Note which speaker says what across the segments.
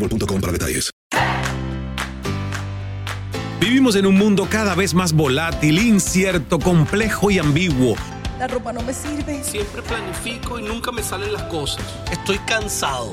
Speaker 1: boostmobile.com para detalles.
Speaker 2: Vivimos en un mundo cada vez más volátil, incierto, complejo y ambiguo.
Speaker 3: La ropa no me sirve.
Speaker 4: Siempre planifico y nunca me salen las cosas. Estoy cansado.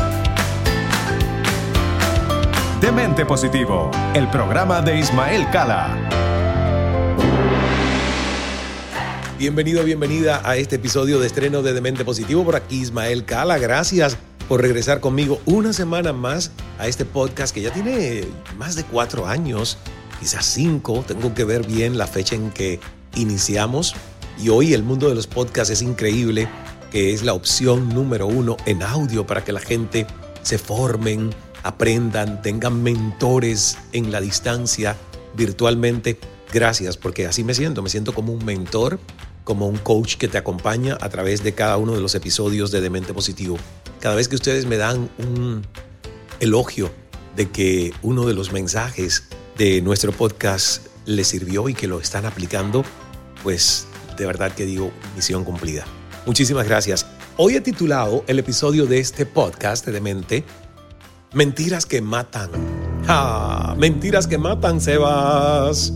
Speaker 5: Demente Positivo, el programa de Ismael Cala.
Speaker 2: Bienvenido, bienvenida a este episodio de estreno de Demente Positivo. Por aquí Ismael Cala, gracias por regresar conmigo una semana más a este podcast que ya tiene más de cuatro años, quizás cinco. Tengo que ver bien la fecha en que iniciamos. Y hoy el mundo de los podcasts es increíble, que es la opción número uno en audio para que la gente se formen, aprendan, tengan mentores en la distancia virtualmente. Gracias, porque así me siento, me siento como un mentor, como un coach que te acompaña a través de cada uno de los episodios de Demente Positivo. Cada vez que ustedes me dan un elogio de que uno de los mensajes de nuestro podcast les sirvió y que lo están aplicando, pues de verdad que digo, misión cumplida. Muchísimas gracias. Hoy he titulado el episodio de este podcast de Demente Mentiras que matan. ¡Ja! Mentiras que matan, Sebas.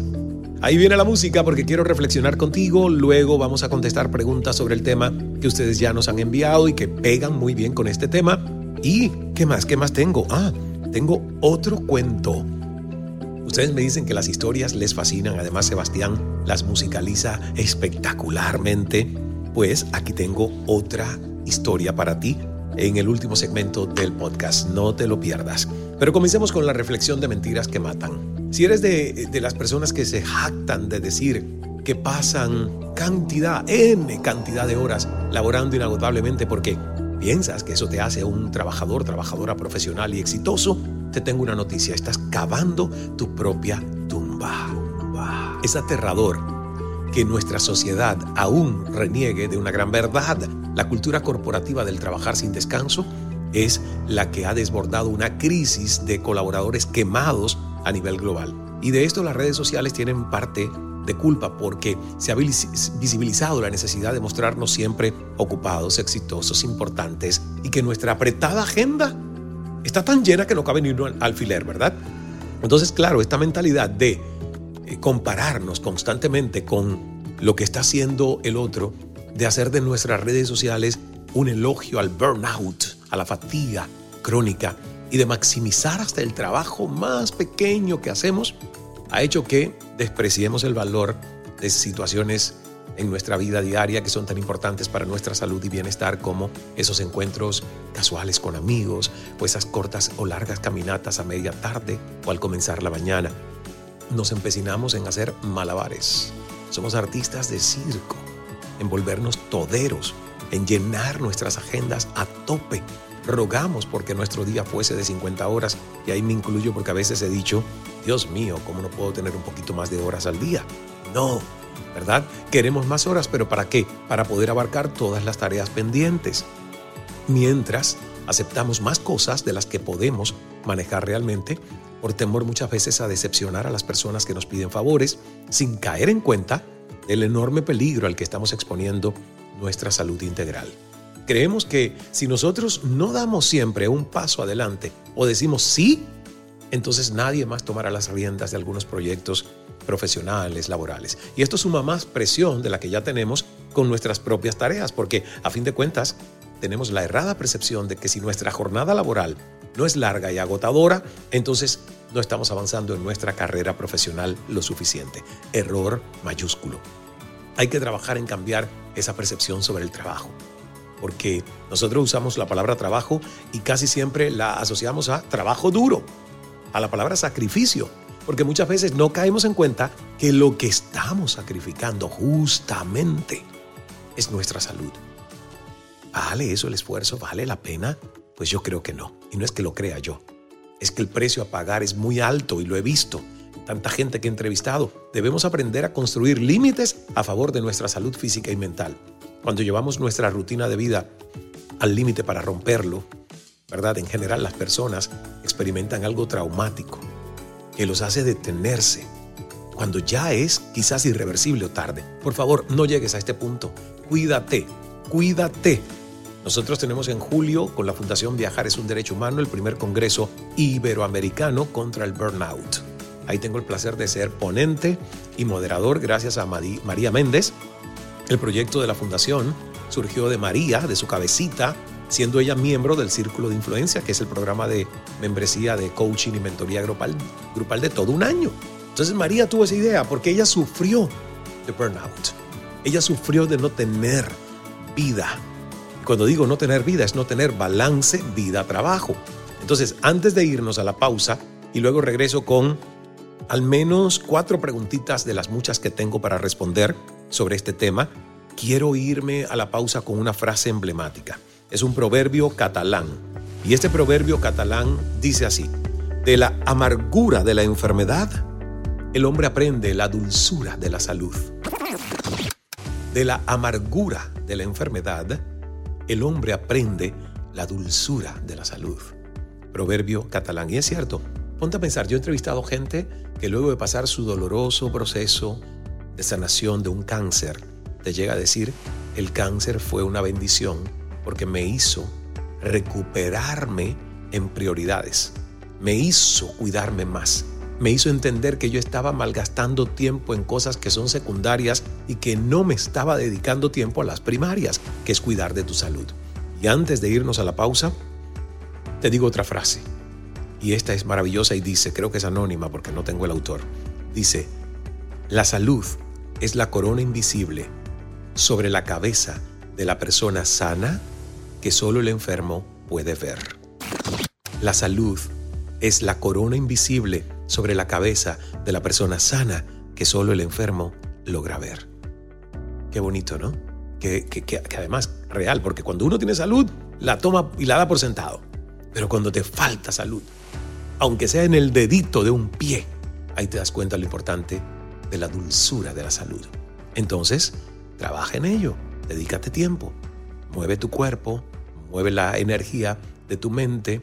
Speaker 2: Ahí viene la música porque quiero reflexionar contigo. Luego vamos a contestar preguntas sobre el tema que ustedes ya nos han enviado y que pegan muy bien con este tema. ¿Y qué más? ¿Qué más tengo? Ah, tengo otro cuento. Ustedes me dicen que las historias les fascinan. Además, Sebastián las musicaliza espectacularmente. Pues aquí tengo otra historia para ti en el último segmento del podcast. No te lo pierdas. Pero comencemos con la reflexión de mentiras que matan. Si eres de, de las personas que se jactan de decir que pasan cantidad, N cantidad de horas laborando inagotablemente porque piensas que eso te hace un trabajador, trabajadora profesional y exitoso, te tengo una noticia. Estás cavando tu propia tumba. Es aterrador que nuestra sociedad aún reniegue de una gran verdad. La cultura corporativa del trabajar sin descanso es la que ha desbordado una crisis de colaboradores quemados a nivel global. Y de esto las redes sociales tienen parte de culpa porque se ha visibilizado la necesidad de mostrarnos siempre ocupados, exitosos, importantes y que nuestra apretada agenda está tan llena que no cabe ni un alfiler, ¿verdad? Entonces, claro, esta mentalidad de compararnos constantemente con lo que está haciendo el otro, de hacer de nuestras redes sociales un elogio al burnout, a la fatiga crónica y de maximizar hasta el trabajo más pequeño que hacemos, ha hecho que despreciemos el valor de situaciones en nuestra vida diaria que son tan importantes para nuestra salud y bienestar como esos encuentros casuales con amigos o esas cortas o largas caminatas a media tarde o al comenzar la mañana. Nos empecinamos en hacer malabares Somos artistas de circo, en volvernos toderos, en llenar nuestras agendas a tope. Rogamos porque nuestro día fuese de 50 horas y ahí me incluyo porque a veces he dicho, Dios mío, ¿cómo no puedo tener un poquito más de horas al día? No, ¿verdad? Queremos más horas, pero ¿para qué? Para poder abarcar todas las tareas pendientes. Mientras aceptamos más cosas de las que podemos manejar realmente por temor muchas veces a decepcionar a las personas que nos piden favores sin caer en cuenta del enorme peligro al que estamos exponiendo nuestra salud integral. Creemos que si nosotros no damos siempre un paso adelante o decimos sí, entonces nadie más tomará las riendas de algunos proyectos profesionales, laborales. Y esto suma más presión de la que ya tenemos con nuestras propias tareas, porque a fin de cuentas tenemos la errada percepción de que si nuestra jornada laboral no es larga y agotadora, entonces no estamos avanzando en nuestra carrera profesional lo suficiente. Error mayúsculo. Hay que trabajar en cambiar esa percepción sobre el trabajo porque nosotros usamos la palabra trabajo y casi siempre la asociamos a trabajo duro, a la palabra sacrificio, porque muchas veces no caemos en cuenta que lo que estamos sacrificando justamente es nuestra salud. ¿Vale eso el esfuerzo? ¿Vale la pena? Pues yo creo que no, y no es que lo crea yo, es que el precio a pagar es muy alto y lo he visto. Tanta gente que he entrevistado, debemos aprender a construir límites a favor de nuestra salud física y mental cuando llevamos nuestra rutina de vida al límite para romperlo, ¿verdad? En general las personas experimentan algo traumático que los hace detenerse cuando ya es quizás irreversible o tarde. Por favor, no llegues a este punto. Cuídate, cuídate. Nosotros tenemos en julio con la Fundación Viajar es un Derecho Humano el primer Congreso Iberoamericano contra el Burnout. Ahí tengo el placer de ser ponente y moderador gracias a María Méndez, el proyecto de la fundación surgió de María, de su cabecita, siendo ella miembro del Círculo de Influencia, que es el programa de membresía de coaching y mentoría grupal, grupal de todo un año. Entonces María tuvo esa idea porque ella sufrió de burnout. Ella sufrió de no tener vida. Cuando digo no tener vida es no tener balance vida-trabajo. Entonces, antes de irnos a la pausa y luego regreso con al menos cuatro preguntitas de las muchas que tengo para responder sobre este tema, quiero irme a la pausa con una frase emblemática. Es un proverbio catalán. Y este proverbio catalán dice así, de la amargura de la enfermedad, el hombre aprende la dulzura de la salud. De la amargura de la enfermedad, el hombre aprende la dulzura de la salud. Proverbio catalán. Y es cierto, ponte a pensar, yo he entrevistado gente que luego de pasar su doloroso proceso de sanación de un cáncer, te llega a decir, el cáncer fue una bendición porque me hizo recuperarme en prioridades, me hizo cuidarme más, me hizo entender que yo estaba malgastando tiempo en cosas que son secundarias y que no me estaba dedicando tiempo a las primarias, que es cuidar de tu salud. Y antes de irnos a la pausa, te digo otra frase. Y esta es maravillosa y dice, creo que es anónima porque no tengo el autor. Dice, la salud es la corona invisible sobre la cabeza de la persona sana que solo el enfermo puede ver. La salud es la corona invisible sobre la cabeza de la persona sana que solo el enfermo logra ver. Qué bonito, ¿no? Que, que, además real, porque cuando uno tiene salud, la toma y la da por sentado. Pero cuando te falta salud, aunque sea en el dedito de un pie, ahí te das cuenta lo importante de la dulzura de la salud. Entonces, trabaja en ello, dedícate tiempo, mueve tu cuerpo, mueve la energía de tu mente,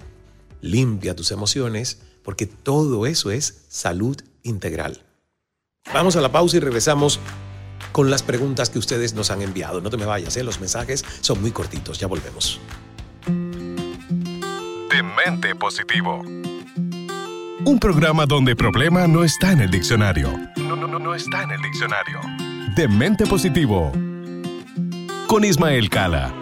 Speaker 2: limpia tus emociones, porque todo eso es salud integral. Vamos a la pausa y regresamos con las preguntas que ustedes nos han enviado. No te me vayas, ¿eh? los mensajes son muy cortitos, ya volvemos.
Speaker 5: Demente positivo. Un programa donde problema no está en el diccionario. No, no, no, no está en el diccionario. De mente positivo. Con Ismael Cala.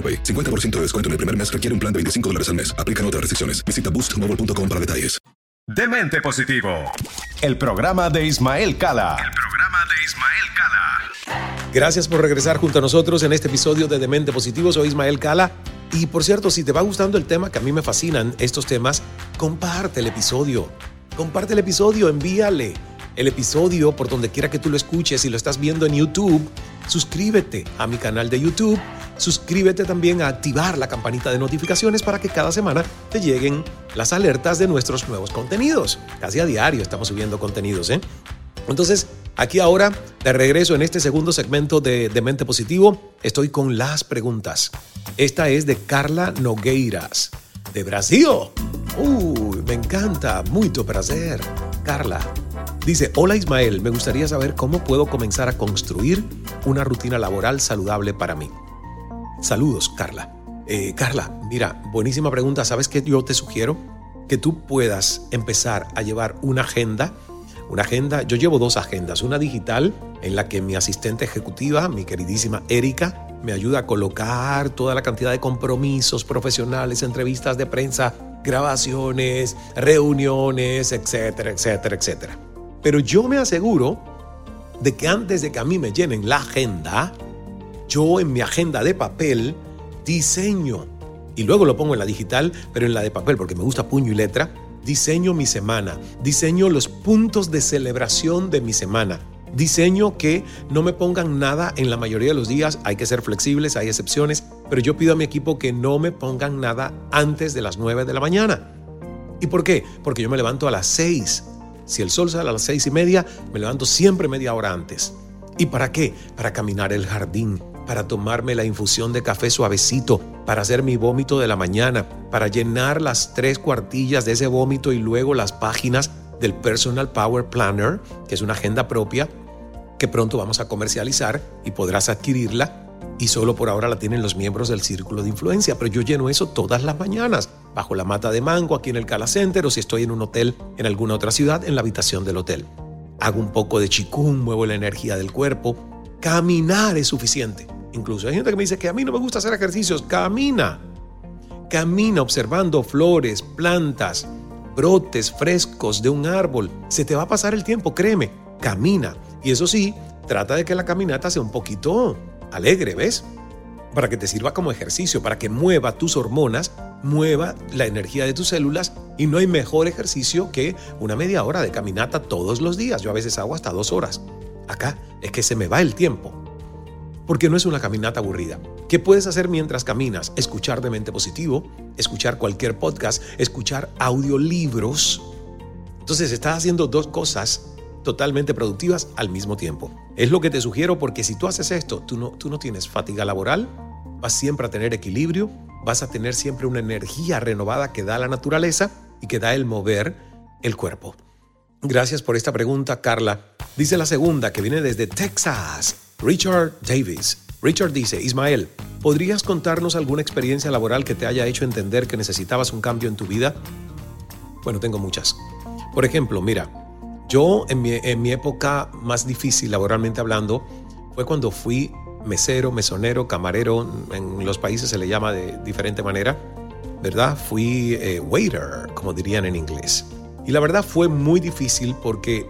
Speaker 1: AroPay. 50% de descuento en el primer mes requiere un plan de 25 dólares al mes. Aplican otras restricciones. Visita boostmobile.com para detalles.
Speaker 5: Demente Positivo. El programa de Ismael Cala.
Speaker 2: El programa de Ismael Cala. Gracias por regresar junto a nosotros en este episodio de Demente Positivo. Soy Ismael Cala. Y por cierto, si te va gustando el tema, que a mí me fascinan estos temas, comparte el episodio. Comparte el episodio, envíale el episodio por donde quiera que tú lo escuches. Si lo estás viendo en YouTube, suscríbete a mi canal de YouTube suscríbete también a activar la campanita de notificaciones para que cada semana te lleguen las alertas de nuestros nuevos contenidos. Casi a diario estamos subiendo contenidos, ¿eh? Entonces, aquí ahora, de regreso en este segundo segmento de, de Mente Positivo, estoy con las preguntas. Esta es de Carla Nogueiras, de Brasil. Uy, me encanta, mucho placer. Carla, Dice, hola Ismael, me gustaría saber cómo puedo comenzar a construir una rutina laboral saludable para mí. Saludos, Carla. Eh, Carla, mira, buenísima pregunta. ¿Sabes qué yo te sugiero? Que tú puedas empezar a llevar una agenda. Una agenda, yo llevo dos agendas, una digital en la que mi asistente ejecutiva, mi queridísima Erika, me ayuda a colocar toda la cantidad de compromisos profesionales, entrevistas de prensa, grabaciones, reuniones, etcétera, etcétera, etcétera. Pero yo me aseguro de que antes de que a mí me llenen la agenda, yo en mi agenda de papel diseño, y luego lo pongo en la digital, pero en la de papel porque me gusta puño y letra, diseño mi semana, diseño los puntos de celebración de mi semana. Diseño que no me pongan nada en la mayoría de los días, hay que ser flexibles, hay excepciones, pero yo pido a mi equipo que no me pongan nada antes de las 9 de la mañana. ¿Y por qué? Porque yo me levanto a las 6. Si el sol sale a las seis y media, me levanto siempre media hora antes. ¿Y para qué? Para caminar el jardín, para tomarme la infusión de café suavecito, para hacer mi vómito de la mañana, para llenar las tres cuartillas de ese vómito y luego las páginas del Personal Power Planner, que es una agenda propia que pronto vamos a comercializar y podrás adquirirla. Y solo por ahora la tienen los miembros del círculo de influencia, pero yo lleno eso todas las mañanas, bajo la mata de mango aquí en el Cala Center o si estoy en un hotel en alguna otra ciudad, en la habitación del hotel. Hago un poco de chikung, muevo la energía del cuerpo, Caminar es suficiente. Incluso hay gente que me dice que a mí no me gusta hacer ejercicios. Camina. Camina observando flores, plantas, brotes frescos de un árbol. Se te va a pasar el tiempo, créeme. Camina. Y eso sí, trata de que la caminata sea un poquito alegre, ¿ves? Para que te sirva como ejercicio, para que mueva tus hormonas, mueva la energía de tus células. Y no hay mejor ejercicio que una media hora de caminata todos los días. Yo a veces hago hasta dos horas. Acá es que se me va el tiempo. Porque no es una caminata aburrida. ¿Qué puedes hacer mientras caminas? Escuchar de mente positivo, escuchar cualquier podcast, escuchar audiolibros. Entonces estás haciendo dos cosas totalmente productivas al mismo tiempo. Es lo que te sugiero porque si tú haces esto, tú no, tú no tienes fatiga laboral, vas siempre a tener equilibrio, vas a tener siempre una energía renovada que da la naturaleza y que da el mover el cuerpo. Gracias por esta pregunta, Carla. Dice la segunda, que viene desde Texas, Richard Davis. Richard dice, Ismael, ¿podrías contarnos alguna experiencia laboral que te haya hecho entender que necesitabas un cambio en tu vida? Bueno, tengo muchas. Por ejemplo, mira, yo en mi, en mi época más difícil laboralmente hablando fue cuando fui mesero, mesonero, camarero, en los países se le llama de diferente manera, ¿verdad? Fui eh, waiter, como dirían en inglés. Y la verdad fue muy difícil porque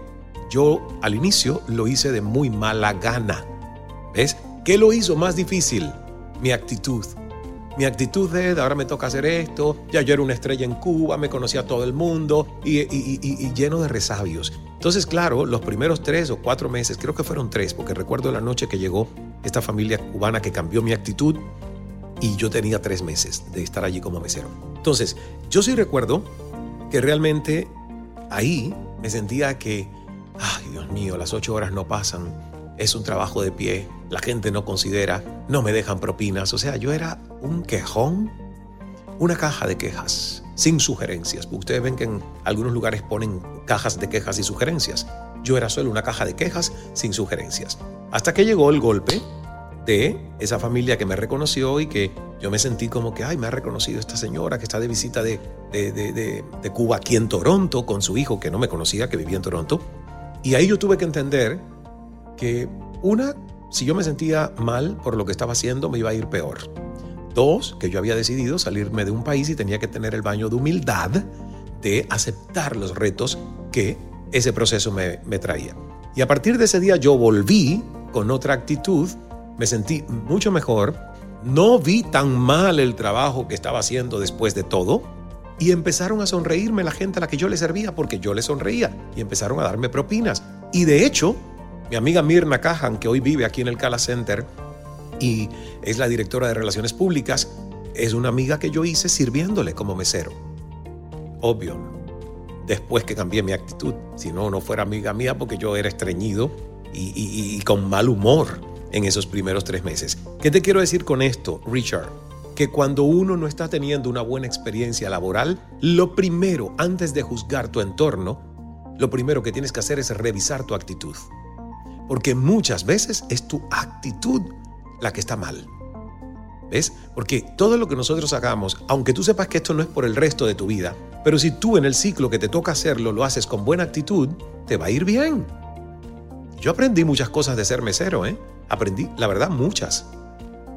Speaker 2: yo al inicio lo hice de muy mala gana. ¿Ves? ¿Qué lo hizo más difícil? Mi actitud. Mi actitud de ahora me toca hacer esto, ya yo era una estrella en Cuba, me conocía todo el mundo y lleno de resabios. Entonces, claro, los primeros tres o cuatro meses, creo que fueron tres, porque recuerdo la noche que llegó esta familia cubana que cambió mi actitud y yo tenía tres meses de estar allí como mesero. Entonces, yo sí recuerdo que realmente ahí me sentía que, ay Dios mío, las ocho horas no pasan, es un trabajo de pie, la gente no considera, no me dejan propinas, o sea, yo era un quejón, una caja de quejas, sin sugerencias. Ustedes ven que en algunos lugares ponen cajas de quejas y sugerencias. Yo era solo una caja de quejas sin sugerencias. Hasta que llegó el golpe de esa familia que me reconoció y que yo me sentí como que, ay, me ha reconocido esta señora que está de visita de, de, de, de, Cuba aquí en Toronto con su hijo que no me conocía, que vivía en Toronto. Y ahí yo tuve que entender que una, si yo me sentía mal por lo que estaba haciendo, me iba a ir peor. Dos, que yo había decidido salirme de un país y tenía que tener el baño de humildad de aceptar los retos que ese proceso me, traía. Y a partir de ese día yo volví con otra actitud me sentí mucho mejor, no vi tan mal el trabajo que estaba haciendo después de todo y empezaron a sonreírme la gente a la que yo le servía porque yo le sonreía y empezaron a darme propinas. Y de hecho, mi amiga Mirna Cajan, que hoy vive aquí en el Cala Center y es la directora de Relaciones Públicas, es una amiga que yo hice sirviéndole como mesero. Obvio, después que cambié mi actitud, si no, no fuera amiga mía porque yo era estreñido y, y con mal humor en esos primeros tres meses. ¿Qué te quiero decir con esto, Richard? Que cuando uno no está teniendo una buena experiencia laboral, lo primero, antes de juzgar tu entorno, lo primero que tienes que hacer es revisar tu actitud. Porque muchas veces es tu actitud la que está mal. ¿Ves? Porque todo lo que nosotros hagamos, aunque tú sepas que esto no es por el resto de tu vida, pero si tú en el ciclo que te toca hacerlo lo haces con buena actitud, te va a ir bien. Yo aprendí muchas cosas de ser mesero, ¿eh? Aprendí, la verdad, muchas.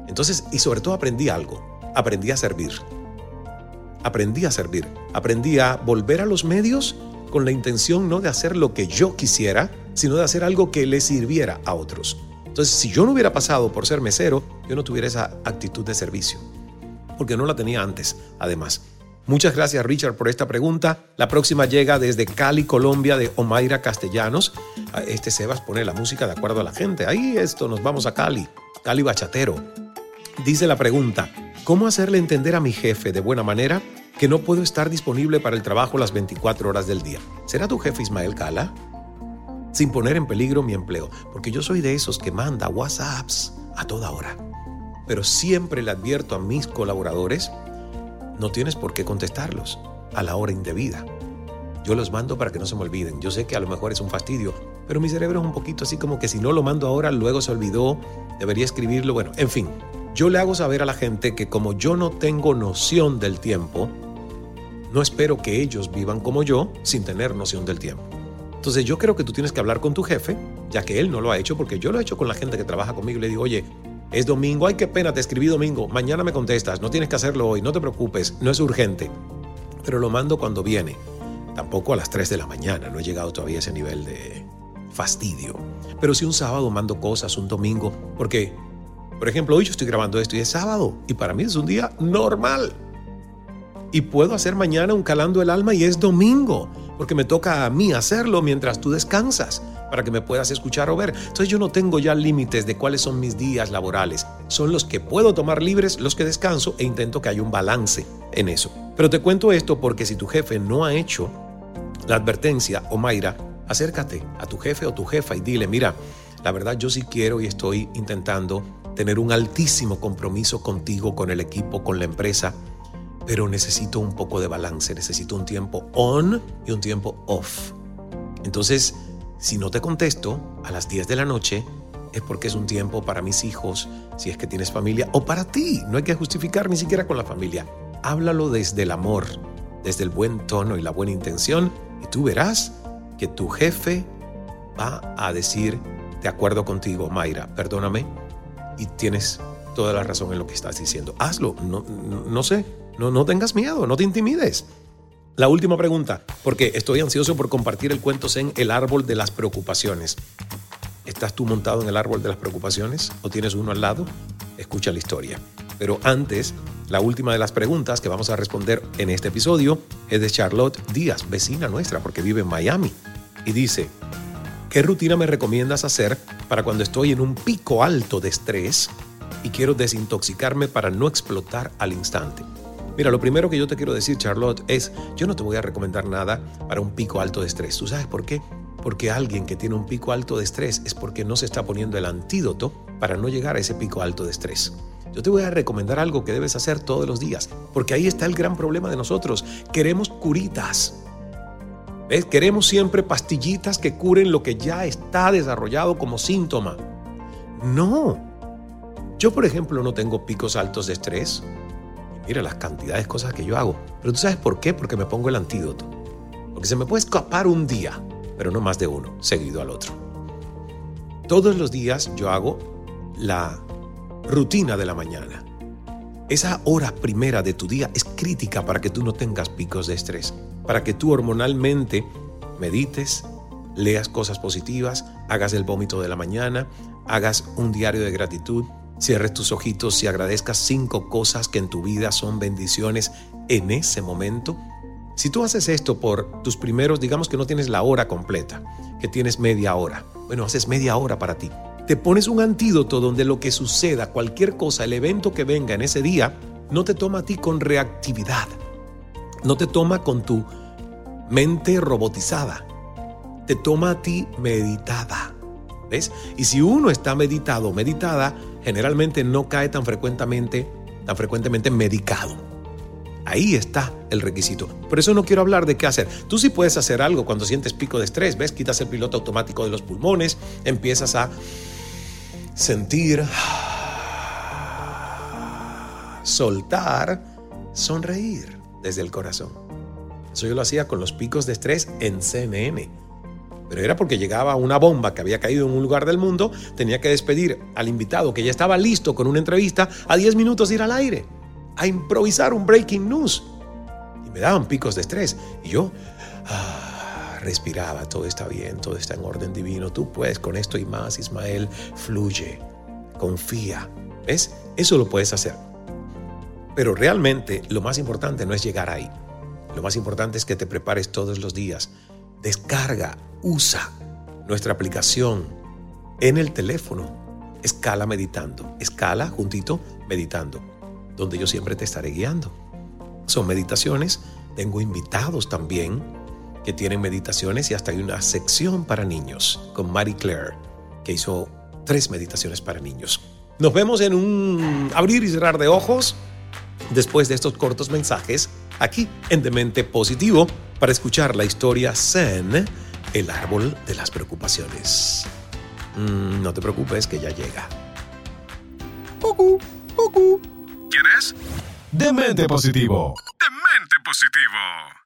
Speaker 2: Entonces, y sobre todo aprendí algo. Aprendí a servir. Aprendí a servir. Aprendí a volver a los medios con la intención no de hacer lo que yo quisiera, sino de hacer algo que le sirviera a otros. Entonces, si yo no hubiera pasado por ser mesero, yo no tuviera esa actitud de servicio. Porque no la tenía antes, además. Muchas gracias Richard por esta pregunta. La próxima llega desde Cali, Colombia, de Omaira Castellanos. Ah, este Sebas pone la música de acuerdo a la gente. Ahí esto, nos vamos a Cali. Cali Bachatero. Dice la pregunta, ¿cómo hacerle entender a mi jefe de buena manera que no puedo estar disponible para el trabajo las 24 horas del día? ¿Será tu jefe Ismael Cala? Sin poner en peligro mi empleo, porque yo soy de esos que manda WhatsApps a toda hora. Pero siempre le advierto a mis colaboradores no tienes por qué contestarlos a la hora indebida. Yo los mando para que no se me olviden. Yo sé que a lo mejor es un fastidio, pero mi cerebro es un poquito así como que si no lo mando ahora, luego se olvidó, debería escribirlo. Bueno, en fin, yo le hago saber a la gente que como yo no tengo noción del tiempo, no espero que ellos vivan como yo sin tener noción del tiempo. Entonces yo creo que tú tienes que hablar con tu jefe, ya que él no lo ha hecho, porque yo lo he hecho con la gente que trabaja conmigo y le digo, oye, es domingo, ay, qué pena, te escribí domingo, mañana me contestas, no tienes que hacerlo hoy, no te preocupes, no es urgente. Pero lo mando cuando viene. Tampoco a las 3 de la mañana, no he llegado todavía a ese nivel de fastidio. Pero si un sábado mando cosas, un domingo, porque, por ejemplo, hoy yo estoy grabando esto y es sábado, y para mí es un día normal. Y puedo hacer mañana un calando el alma y es domingo, porque me toca a mí hacerlo mientras tú descansas para que me puedas escuchar o ver. Entonces yo no tengo ya límites de cuáles son mis días laborales. Son los que puedo tomar libres, los que descanso e intento que haya un balance en eso. Pero te cuento esto porque si tu jefe no ha hecho la advertencia, o Mayra, acércate a tu jefe o tu jefa y dile, mira, la verdad yo sí quiero y estoy intentando tener un altísimo compromiso contigo, con el equipo, con la empresa, pero necesito un poco de balance, necesito un tiempo on y un tiempo off. Entonces, si no te contesto a las 10 de la noche, es porque es un tiempo para mis hijos, si es que tienes familia, o para ti. No hay que justificar ni siquiera con la familia. Háblalo desde el amor, desde el buen tono y la buena intención y tú verás que tu jefe va a decir, de acuerdo contigo, Mayra, perdóname, y tienes toda la razón en lo que estás diciendo. Hazlo, no, no, sé, no, no tengas miedo, no te intimides. La última pregunta, porque estoy ansioso por compartir el cuento en El árbol de las preocupaciones. ¿Estás tú montado en el árbol de las preocupaciones o tienes uno al lado? Escucha la historia. Pero antes, la última de las preguntas que vamos a responder en este episodio es de Charlotte Díaz, vecina nuestra, porque vive en Miami. Y dice, ¿qué rutina me recomiendas hacer para cuando estoy en un pico alto de estrés y quiero desintoxicarme para no explotar al instante? Mira, lo primero que yo te quiero decir, Charlotte, es, yo no te voy a recomendar nada para un pico alto de estrés. ¿Tú sabes por qué? Porque alguien que tiene un pico alto de estrés es porque no se está poniendo el antídoto para no llegar a ese pico alto de estrés. Yo te voy a recomendar algo que debes hacer todos los días, porque ahí está el gran problema de nosotros. Queremos curitas. ¿Ves? Queremos siempre pastillitas que curen lo que ya está desarrollado como síntoma. No. Yo, por ejemplo, no tengo picos altos de estrés Mira las cantidades de cosas que yo hago. Pero tú sabes por qué? Porque me pongo el antídoto. Porque se me puede escapar un día, pero no más de uno, seguido al otro. Todos los días yo hago la rutina de la mañana. Esa hora primera de tu día es crítica para que tú no tengas picos de estrés, para que tú hormonalmente medites, leas cosas positivas, hagas el vómito de la mañana, hagas un diario de gratitud, Cierres tus ojitos y agradezcas cinco cosas que en tu vida son bendiciones en ese momento. Si tú haces esto por tus primeros, digamos que no tienes la hora completa, que tienes media hora. Bueno, haces media hora para ti. Te pones un antídoto donde lo que suceda, cualquier cosa, el evento que venga en ese día, no te toma a ti con reactividad. No te toma con tu mente robotizada. Te toma a ti meditada. ¿Ves? Y si uno está meditado meditada, generalmente no cae tan frecuentemente, tan frecuentemente medicado. Ahí está el requisito. Por eso no quiero hablar de qué hacer. Tú sí puedes hacer algo cuando sientes pico de estrés, ¿ves? Quitas el piloto automático de los pulmones, empiezas a sentir, soltar, sonreír desde el corazón. Eso yo lo hacía con los picos de estrés en CNN pero era porque llegaba una bomba que había caído en un lugar del mundo, tenía que despedir al invitado que ya estaba listo con una entrevista a 10 minutos de ir al aire, a improvisar un breaking news. Y me daban picos de estrés. Y yo ah, respiraba, todo está bien, todo está en orden divino, tú puedes con esto y más, Ismael, fluye, confía. ¿Ves? Eso lo puedes hacer. Pero realmente lo más importante no es llegar ahí. Lo más importante es que te prepares todos los días. Descarga usa nuestra aplicación en el teléfono. Escala meditando. Escala juntito meditando, donde yo siempre te estaré guiando. Son meditaciones. Tengo invitados también que tienen meditaciones y hasta hay una sección para niños con Marie Claire, que hizo tres meditaciones para niños. Nos vemos en un abrir y cerrar de ojos después de estos cortos mensajes aquí en Demente Positivo para escuchar la historia Zen el árbol de las preocupaciones. Mm, no te preocupes que ya llega.
Speaker 5: ¡Cucú! ¡Cucú! ¿Quién es? Demente Positivo. Demente Positivo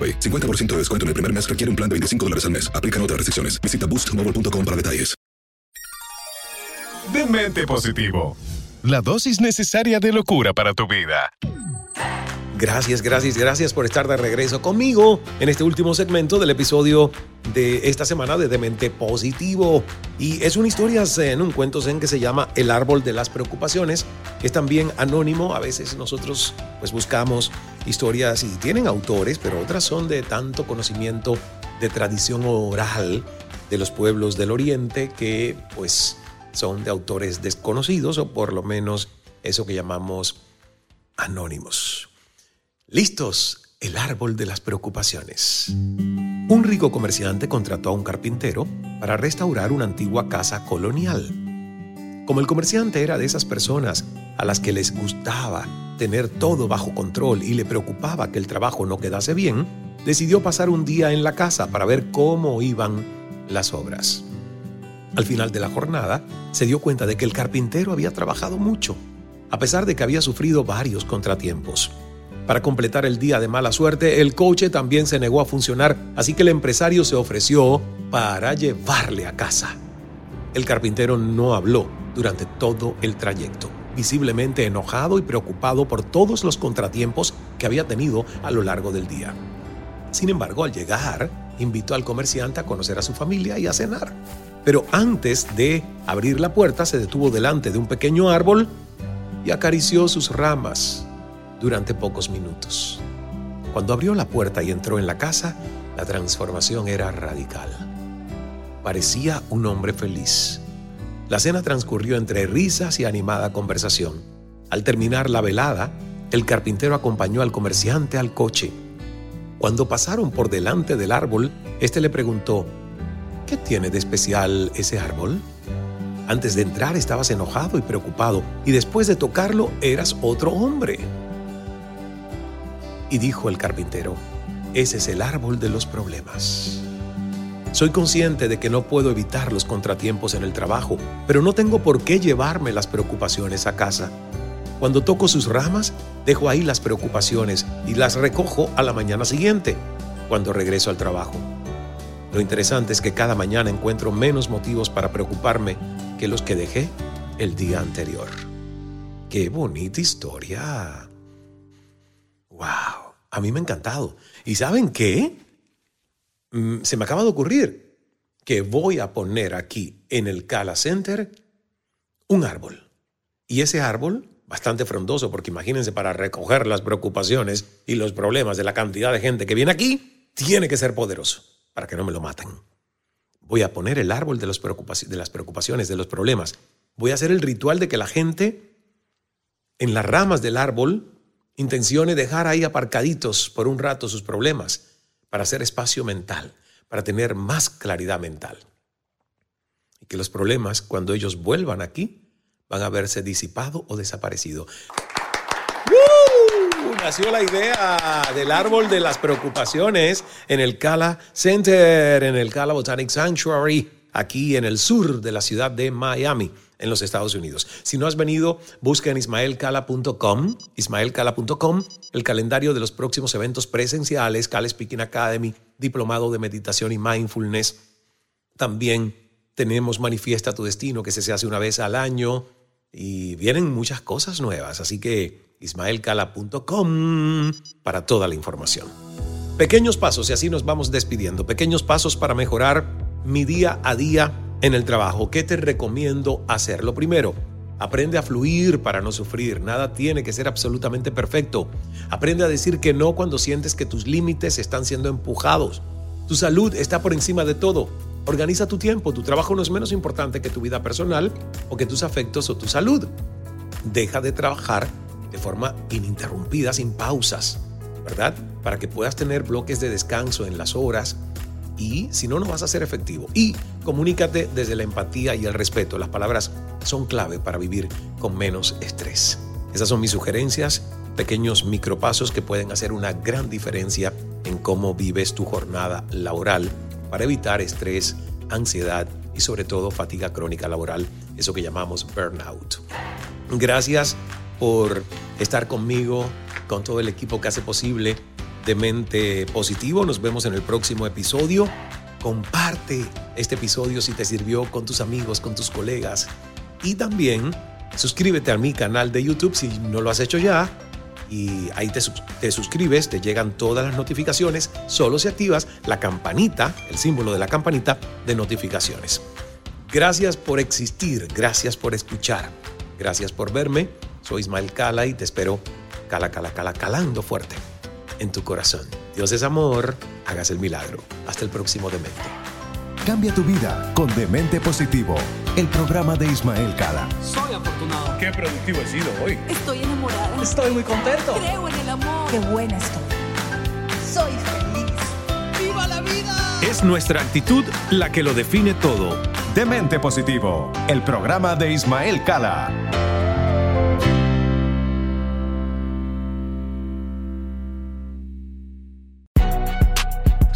Speaker 1: AroPay. 50% de descuento en el primer mes requiere un plan de 25 dólares al mes. Aplican otras restricciones. Visita boostmobile.com para detalles.
Speaker 5: Demente Positivo. La dosis necesaria de locura para tu vida.
Speaker 2: Gracias, gracias, gracias por estar de regreso conmigo en este último segmento del episodio de esta semana de Demente Positivo. Y es una historia en un cuento zen que se llama El árbol de las preocupaciones. Es también anónimo. A veces nosotros pues buscamos historias y tienen autores, pero otras son de tanto conocimiento de tradición oral de los pueblos del Oriente que pues son de autores desconocidos o por lo menos eso que llamamos anónimos. Listos, el árbol de las preocupaciones. Un rico comerciante contrató a un carpintero para restaurar una antigua casa colonial. Como el comerciante era de esas personas a las que les gustaba tener todo bajo control y le preocupaba que el trabajo no quedase bien, decidió pasar un día en la casa para ver cómo iban las obras. Al final de la jornada, se dio cuenta de que el carpintero había trabajado mucho, a pesar de que había sufrido varios contratiempos. Para completar el día de mala suerte, el coche también se negó a funcionar, así que el empresario se ofreció para llevarle a casa. El carpintero no habló durante todo el trayecto, visiblemente enojado y preocupado por todos los contratiempos que había tenido a lo largo del día. Sin embargo, al llegar, invitó al comerciante a conocer a su familia y a cenar. Pero antes de abrir la puerta, se detuvo delante de un pequeño árbol y acarició sus ramas durante pocos minutos. Cuando abrió la puerta y entró en la casa, la transformación era radical. Parecía un hombre feliz. La cena transcurrió entre risas y animada conversación. Al terminar la velada, el carpintero acompañó al comerciante al coche. Cuando pasaron por delante del árbol, este le preguntó, ¿Qué tiene de especial ese árbol? Antes de entrar estabas enojado y preocupado, y después de tocarlo eras otro hombre. Y dijo el carpintero, ese es el árbol de los problemas. Soy consciente de que no puedo evitar los contratiempos en el trabajo, pero no tengo por qué llevarme las preocupaciones a casa. Cuando toco sus ramas, dejo ahí las preocupaciones y las recojo a la mañana siguiente, cuando regreso al trabajo. Lo interesante es que cada mañana encuentro menos motivos para preocuparme que los que dejé el día anterior. ¡Qué bonita historia! ¡Wow! A mí me ha encantado. ¿Y saben qué? Mm, se me acaba de ocurrir que voy a poner aquí en el Cala Center un árbol. Y ese árbol, bastante frondoso, porque imagínense, para recoger las preocupaciones y los problemas de la cantidad de gente que viene aquí, tiene que ser poderoso para que no me lo maten. Voy a poner el árbol de, de las preocupaciones, de los problemas. Voy a hacer el ritual de que la gente en las ramas del árbol intencione dejar ahí aparcaditos por un rato sus problemas para hacer espacio mental, para tener más claridad mental. Y que los problemas, cuando ellos vuelvan aquí, van a verse disipado o desaparecido. Nació la idea del árbol de las preocupaciones en el Cala Center, en el Cala Botanic Sanctuary, aquí en el sur de la ciudad de Miami en los Estados Unidos. Si no has venido, busca en ismaelcala.com, ismaelcala.com, el calendario de los próximos eventos presenciales, Cala Speaking Academy, Diplomado de Meditación y Mindfulness. También tenemos Manifiesta tu Destino, que se hace una vez al año y vienen muchas cosas nuevas, así que ismaelcala.com para toda la información. Pequeños pasos, y así nos vamos despidiendo, pequeños pasos para mejorar mi día a día en el trabajo, ¿qué te recomiendo hacer? Lo primero, aprende a fluir para no sufrir. Nada tiene que ser absolutamente perfecto. Aprende a decir que no cuando sientes que tus límites están siendo empujados. Tu salud está por encima de todo. Organiza tu tiempo. Tu trabajo no es menos importante que tu vida personal o que tus afectos o tu salud. Deja de trabajar de forma ininterrumpida, sin pausas, ¿verdad? para que puedas tener bloques de descanso en las horas y si no, no vas a ser efectivo. Y comunícate desde la empatía y el respeto. Las palabras son clave para vivir con menos estrés. Esas son mis sugerencias, pequeños micropasos que pueden hacer una gran diferencia en cómo vives tu jornada laboral para evitar estrés, ansiedad y sobre todo fatiga crónica laboral, eso que llamamos burnout. Gracias por estar conmigo, con todo el equipo que hace posible de Mente Positivo. Nos vemos en el próximo episodio. Comparte este episodio si te sirvió con tus amigos, con tus colegas. Y también suscríbete a mi canal de YouTube si no lo has hecho ya. Y ahí te, te suscribes, te llegan todas las notificaciones, solo si activas la campanita, el símbolo de la campanita de notificaciones. Gracias por existir, gracias por escuchar, gracias por verme. Soy Ismael Cala y te espero cala, cala, cala, calando fuerte en tu corazón. Dios es amor, hagas el milagro. Hasta el próximo Demente.
Speaker 5: Cambia tu vida con Demente Positivo, el programa de Ismael Cala.
Speaker 4: Soy afortunado.
Speaker 6: Qué productivo he sido hoy.
Speaker 7: Estoy enamorada.
Speaker 8: Estoy muy contento.
Speaker 7: Creo en el amor.
Speaker 3: Qué buena estoy. Soy feliz.
Speaker 7: ¡Viva la vida!
Speaker 5: Es nuestra actitud la que lo define todo. Demente Positivo, el programa de Ismael Cala.